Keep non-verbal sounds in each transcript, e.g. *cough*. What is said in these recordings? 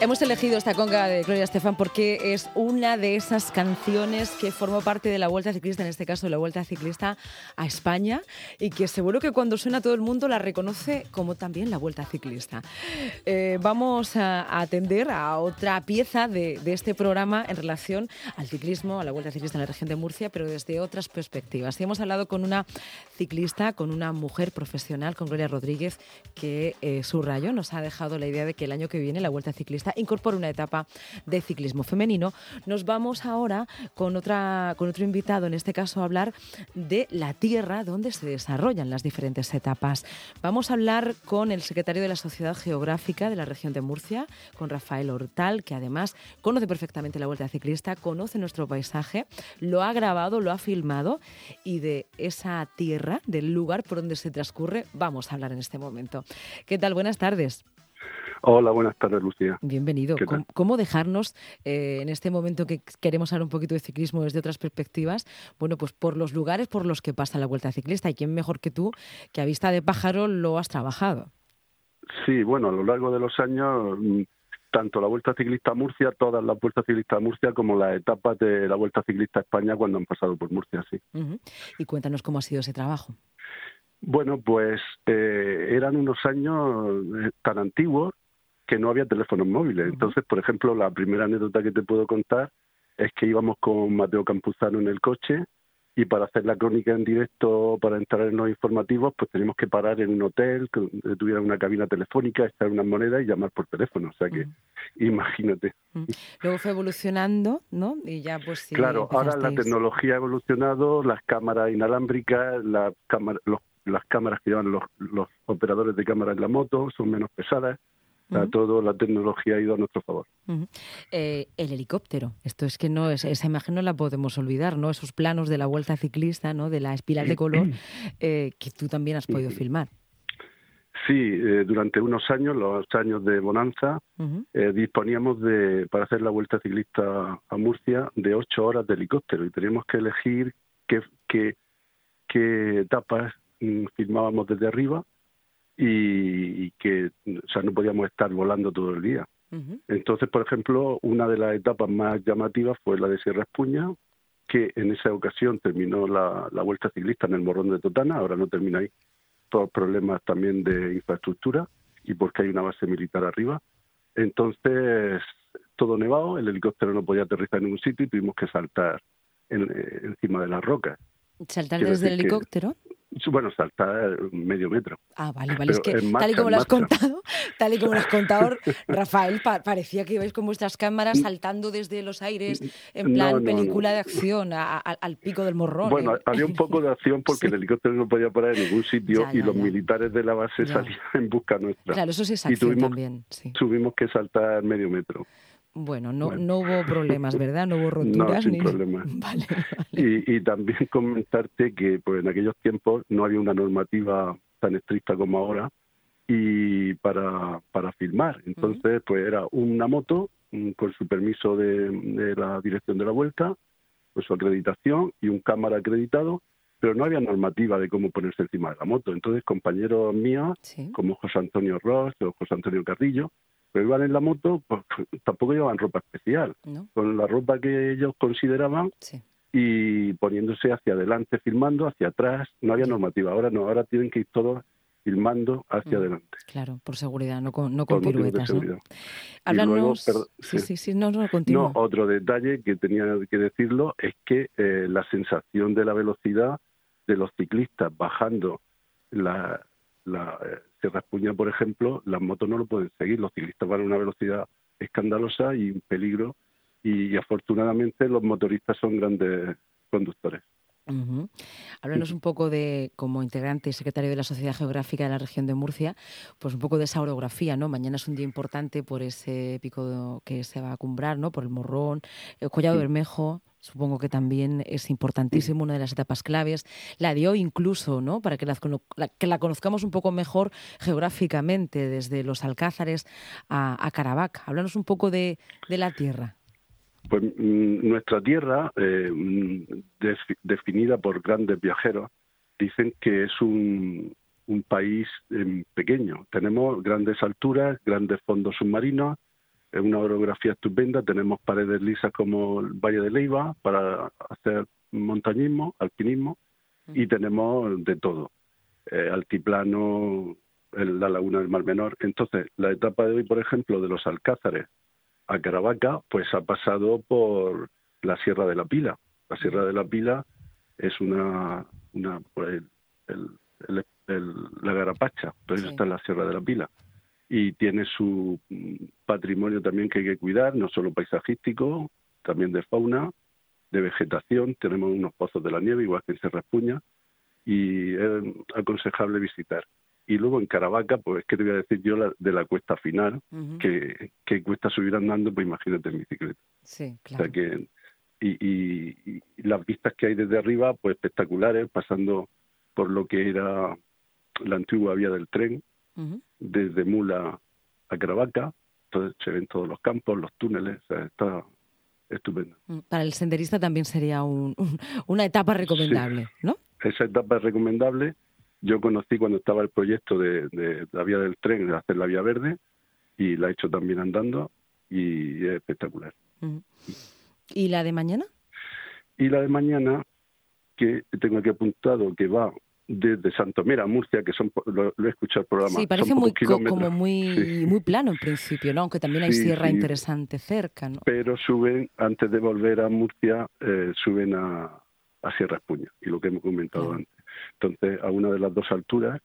Hemos elegido esta conga de Gloria Estefan porque es una de esas canciones que formó parte de la Vuelta Ciclista, en este caso de la Vuelta Ciclista a España, y que seguro que cuando suena todo el mundo la reconoce como también la Vuelta Ciclista. Eh, vamos a, atender a otra pieza de, de, este programa en relación al ciclismo, a la Vuelta Ciclista en la región de Murcia, pero desde otras perspectivas. Y hemos hablado con una ciclista, con una mujer profesional, con Gloria Rodríguez, que eh, su rayo nos ha dejado la idea de que el año que viene la Vuelta Ciclista incorpora una etapa de ciclismo femenino. Nos vamos ahora con, otra, con otro invitado, en este caso a hablar de la tierra donde se desarrollan las diferentes etapas. Vamos a hablar con el secretario de la Sociedad Geográfica de la región de Murcia, con Rafael Hortal, que además conoce perfectamente la Vuelta Ciclista, conoce nuestro paisaje, lo ha grabado, lo ha filmado y de esa tierra, del lugar por donde se transcurre, vamos a hablar en este momento. ¿Qué tal? Buenas tardes. Hola, buenas tardes, Lucía. Bienvenido. ¿Cómo, dejarnos, eh, en este momento que queremos hablar un poquito de ciclismo desde otras perspectivas, bueno, pues por los lugares por los que pasa la Vuelta Ciclista? ¿Y quién mejor que tú, que a vista de pájaro lo has trabajado? Sí, bueno, a lo largo de los años, mm, tanto la Vuelta Ciclista a Murcia, todas las Vueltas Ciclistas a Murcia, como las etapas de la Vuelta Ciclista a España cuando han pasado por Murcia, sí. Y cuéntanos cómo ha sido ese trabajo. Bueno, pues eh, eran unos años eh, tan antiguos que no había teléfonos móviles. Entonces, por ejemplo, la primera anécdota que te puedo contar es que íbamos con Mateo Campuzano en el coche y para hacer la crónica en directo, para entrar en los informativos, pues teníamos que parar en un hotel que tuviera una cabina telefónica, estar unas monedas y llamar por teléfono. O sea que, imagínate. Luego fue evolucionando, ¿no? Y ya pues sí. Claro, ahora la tecnología ha evolucionado, las cámaras inalámbricas, las cámaras, las cámaras que llevan los, los operadores de cámara en la moto son menos pesadas todo la tecnología ha ido a nuestro favor. Eh, el helicóptero, esto es que no es, esa imagen no la podemos olvidar, ¿no? Esos planos de la vuelta ciclista, ¿no? De la espiral de color *clears throat* eh, que tú también has podido filmar. Sí, eh, durante unos años, los años de bonanza, disponíamos de, para hacer la vuelta ciclista a Murcia, de ocho horas de helicóptero y teníamos que elegir qué, qué, qué etapas mm, filmábamos desde arriba y, que o sea, no podíamos estar volando todo el día. Entonces, por ejemplo, una de las etapas más llamativas fue la de Sierra Espuña, que en esa ocasión terminó la, vuelta ciclista en el Morrón de Totana, ahora no termina ahí, por problemas también de infraestructura y porque hay una base militar arriba. Entonces, todo nevado, el helicóptero no podía aterrizar en ningún sitio y tuvimos que saltar encima de las rocas. ¿Saltar desde el helicóptero? Bueno, saltar medio metro. Ah, vale, vale. es que tal y como lo has contado, tal y como lo has contado, *laughs* Rafael, parecía que ibais con vuestras cámaras saltando desde los aires en plan película de acción al pico del morrón. Bueno, ¿eh? había un poco de acción porque el helicóptero no podía parar en ningún sitio y los militares de la base salían en busca nuestra. Claro, eso sí es acción también. Sí. Tuvimos que saltar medio metro. Bueno, no, no hubo problemas, ¿verdad? No hubo *laughs* roturas. No, sin problemas. *laughs* Y, también *laughs* comentarte que pues, en aquellos tiempos no había una normativa tan estricta como ahora y para, para filmar. Entonces, pues era una moto mm, con su permiso de, de, la dirección de la vuelta, con su acreditación y un cámara acreditado, pero no había normativa de cómo ponerse encima de la moto. Entonces, compañeros míos, como José Antonio Ross o José Antonio Carrillo, pero iban en la moto, pues *laughs* tampoco llevaban ropa especial, con la ropa que ellos consideraban y poniéndose hacia adelante, filmando, hacia atrás, no había normativa, ahora no, ahora tienen que ir todos filmando hacia mm, adelante. Claro, por seguridad, no con, no con piruetas. ¿no? Háblanos... sí, sí, sí, no, no, continúa. No, otro detalle que tenía que decirlo es que eh, la sensación de la velocidad de los ciclistas bajando la, la, Sierra Espuña, por ejemplo, las motos no lo pueden seguir, los ciclistas van a una velocidad escandalosa y un peligro, y, afortunadamente los motoristas son grandes conductores. Háblanos un poco de, como integrante y secretario de la Sociedad Geográfica de la región de Murcia, pues un poco de esa orografía, ¿no? Mañana es un día importante por ese pico que se va a cumbrar, ¿no? Por el Morrón, el Collado Bermejo, supongo que también es importantísimo, una de las etapas claves. La dio incluso, ¿no? Para que la, que la conozcamos un poco mejor geográficamente, desde los Alcázares a, a Caravac. Háblanos un poco de, la tierra. Pues mm, nuestra tierra, eh, mm, definida por grandes viajeros, dicen que es un, un país em, pequeño. Tenemos grandes alturas, grandes fondos submarinos, una orografía estupenda, tenemos paredes lisas como el Valle de Leiva para hacer montañismo, alpinismo, y tenemos de todo, eh, altiplano, la laguna del Mar Menor. Entonces, la etapa de hoy, por ejemplo, de los Alcázares a Caravaca, pues ha pasado por la Sierra de la Pila. La Sierra de la Pila es una, una pues, el, la Garapacha, entonces está en la Sierra de la Pila. Y tiene su patrimonio también que hay que cuidar, no solo paisajístico, también de fauna, de vegetación. Tenemos unos pozos de la nieve, igual que en Sierra Espuña, y es aconsejable visitar. Y luego en Caravaca, pues, ¿qué te voy a decir yo de la cuesta final? que, que cuesta subir andando, pues imagínate en bicicleta. Sí, claro. O sea que, y, las vistas que hay desde arriba, pues espectaculares, pasando por lo que era la antigua vía del tren, desde Mula a Caravaca. Entonces se ven todos los campos, los túneles, está estupendo. Mm, para el senderista también sería *laughs* una etapa recomendable, ¿no? Esa etapa es recomendable yo conocí cuando estaba el proyecto de, la vía del tren, de hacer la vía verde, y la he hecho también andando, y es espectacular. ¿Y la de mañana? Y la de mañana, que tengo aquí apuntado, que va desde Santomera a Murcia, que son lo, he escuchado el programa. Sí, parece muy como muy muy plano en principio, ¿no? Aunque también hay sierra interesante cerca, ¿no? Pero suben antes de volver a Murcia, eh, suben a, a Sierra Espuña y lo que hemos comentado antes. Entonces, a una de las dos alturas,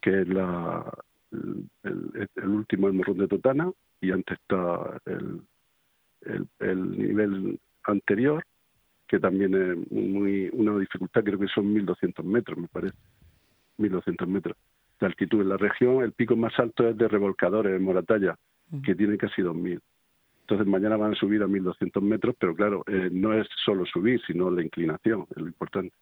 que es la, el, último, el morrón de Totana, y antes está el, el, nivel anterior, que también es muy una dificultad, creo que son 1.200 metros, me parece, 1.200 metros de altitud. En la región el pico más alto es de Revolcadores, en Moratalla, que tiene casi 2.000. Entonces mañana van a subir a 1.200 metros, pero claro, eh, no es solo subir, sino la inclinación, es lo importante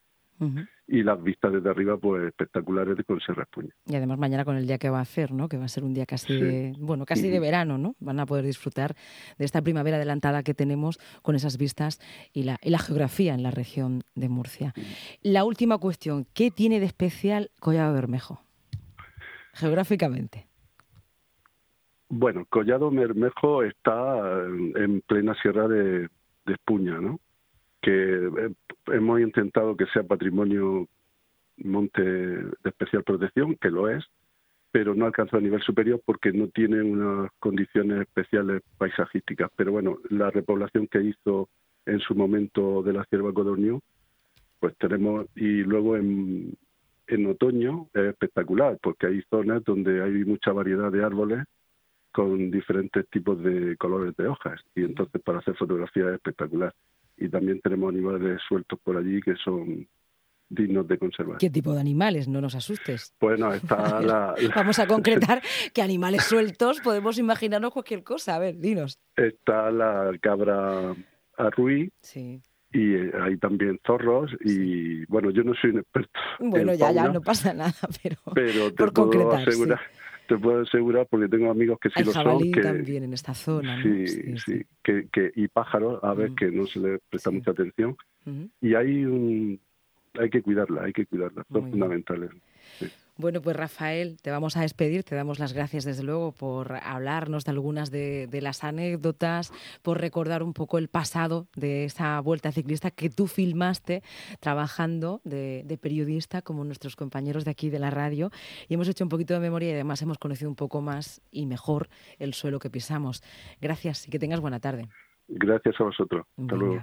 y las vistas desde arriba pues espectaculares con Serra Espuña. Y además mañana con el día que va a hacer, ¿no? Que va a ser un día casi de, bueno, casi de verano, ¿no? Van a poder disfrutar de esta primavera adelantada que tenemos con esas vistas y la, y la geografía en la región de Murcia. La última cuestión, ¿qué tiene de especial Collado Bermejo? Geográficamente. Bueno, Collado Bermejo está en plena sierra de, de Espuña, ¿no? Que hemos intentado que sea patrimonio monte de especial protección, que lo es, pero no alcanza a nivel superior porque no tiene unas condiciones especiales paisajísticas. Pero bueno, la repoblación que hizo en su momento de la cierva codorniu, pues tenemos, y luego en, en otoño es espectacular, porque hay zonas donde hay mucha variedad de árboles con diferentes tipos de colores de hojas, y entonces para hacer fotografía es espectacular y también tenemos animales sueltos por allí que son dignos de conservar. ¿Qué tipo de animales? No nos asustes. Bueno, está *laughs* la... Vamos a concretar *laughs* que animales sueltos podemos imaginarnos cualquier cosa. A ver, dinos. Está la cabra arruí. Sí. Y eh, hay también zorros y, bueno, yo no soy un experto. Bueno, ya, ya, no pasa nada, *laughs* pero, pero te por concretar, asegurar, te puedo asegurar porque tengo amigos que sí lo son. Que, también en esta zona. Sí, sí, Que, que, y pájaros, a ver, que no se le presta mucha atención. Y hay un, hay que cuidarla, hay que cuidarla, son fundamentales. Bueno, pues Rafael, te vamos a despedir, te damos las gracias desde luego por hablarnos de algunas de, las anécdotas, por recordar un poco el pasado de esa vuelta ciclista que tú filmaste trabajando de, periodista como nuestros compañeros de aquí de la radio y hemos hecho un poquito de memoria y además hemos conocido un poco más y mejor el suelo que pisamos. Gracias y que tengas buena tarde. Gracias a vosotros. Hasta luego.